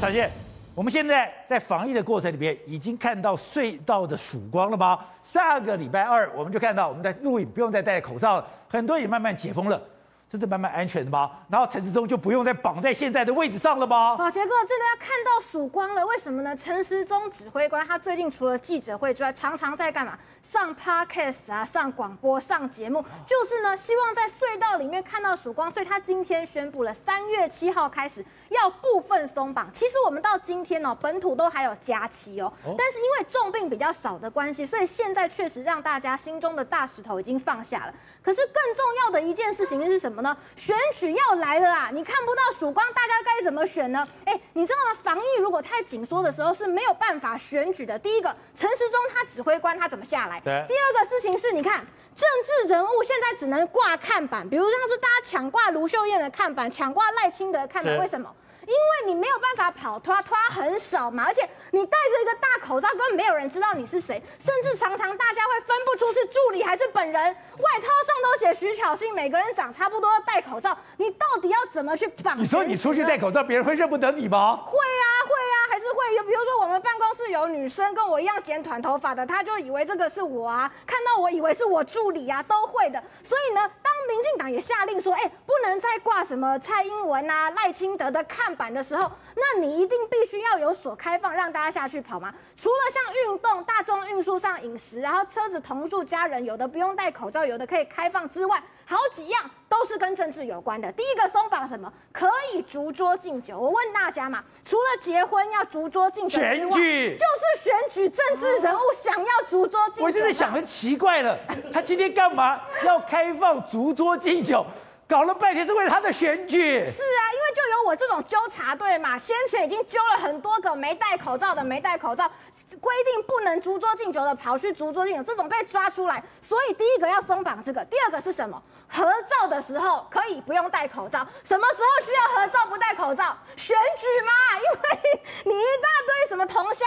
小谢，我们现在在防疫的过程里面，已经看到隧道的曙光了吗？下个礼拜二，我们就看到我们在录影不用再戴口罩，很多也慢慢解封了。真的慢慢安全的吗？然后陈时中就不用再绑在现在的位置上了吗？宝杰哥真的要看到曙光了，为什么呢？陈时中指挥官他最近除了记者会之外，常常在干嘛？上 podcast 啊，上广播，上节目，就是呢，希望在隧道里面看到曙光。所以他今天宣布了，三月七号开始要部分松绑。其实我们到今天哦，本土都还有假期哦，但是因为重病比较少的关系，所以现在确实让大家心中的大石头已经放下了。可是更重要的一件事情是什么呢？选举要来了啦！你看不到曙光，大家该怎么选呢？哎，你知道吗？防疫如果太紧缩的时候是没有办法选举的。第一个，陈时中他指挥官他怎么下来？对。第二个事情是，你看政治人物现在只能挂看板，比如像是大家抢挂卢秀燕的看板，抢挂赖清德的看板，为什么？因为你没有办法跑脱，脱很少嘛，而且你戴着一个大口罩，根本没有人知道你是谁，甚至常常大家会分不出是助理还是本人。外套上都写徐巧芯，每个人长差不多，戴口罩，你到底要怎么去绑？你说你出去戴口罩，别人会认不得你吗？会啊，会啊，还是会有。比如说我们办公室有女生跟我一样剪短头发的，她就以为这个是我啊，看到我以为是我助理啊，都会的。所以呢，当民进党也下令说，哎、欸，不能再挂什么蔡英文啊、赖清德的看板的时候，那你一定必须要有所开放，让大家下去跑吗？除了像运动、大众运输上饮食，然后车子同住家人，有的不用戴口罩，有的可以开放之外，好几样都是跟政治有关的。第一个松绑什么？可以逐桌敬酒。我问大家嘛，除了结婚要逐桌敬酒之外，就是选举政治人物想要逐桌敬酒。我就是想很奇怪了，他今天干嘛要开放逐桌敬酒？搞了半天是为了他的选举。是啊，因为就有我这种纠察队嘛，先前已经揪了很多个没戴口罩的，没戴口罩，规定不能逐桌敬酒的跑去逐桌敬酒，这种被抓出来。所以第一个要松绑这个，第二个是什么？合照的时候可以不用戴口罩。什么时候需要合照不戴口罩？选举嘛，因为你一大堆什么同乡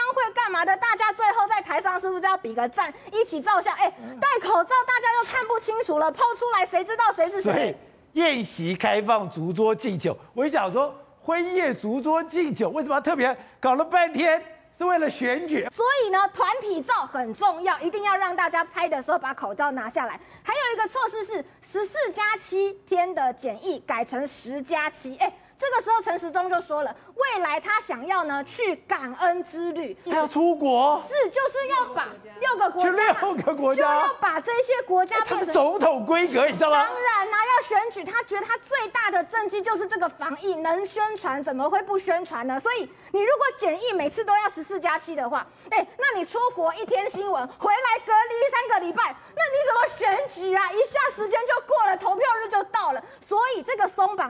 的，大家最后在台上是不是要比个赞，一起照相？哎，戴口罩大家又看不清楚了，抛出来谁知道谁是谁？宴席开放烛桌敬酒，我就想说婚宴烛桌敬酒为什么要特别搞了半天是为了选举？所以呢，团体照很重要，一定要让大家拍的时候把口罩拿下来。还有一个措施是十四加七天的检疫改成十加七，哎。这个时候，陈时中就说了，未来他想要呢去感恩之旅，还要出国，是就是要把六个国家，去六个国家，就要把这些国家，他是总统规格，你知道吗？当然啦、啊，要选举，他觉得他最大的政绩就是这个防疫，能宣传怎么会不宣传呢？所以你如果检疫每次都要十四加七的话，哎，那你出国一天新闻，回来隔离三个礼拜，那你怎么选举啊？一下时间就过了，投票日就到了，所以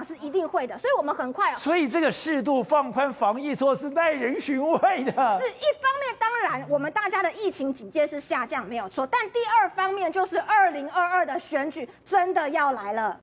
是一定会的，所以我们。很快哦，所以这个适度放宽防疫措施耐人寻味的。是一方面，当然我们大家的疫情警戒是下降没有错，但第二方面就是二零二二的选举真的要来了。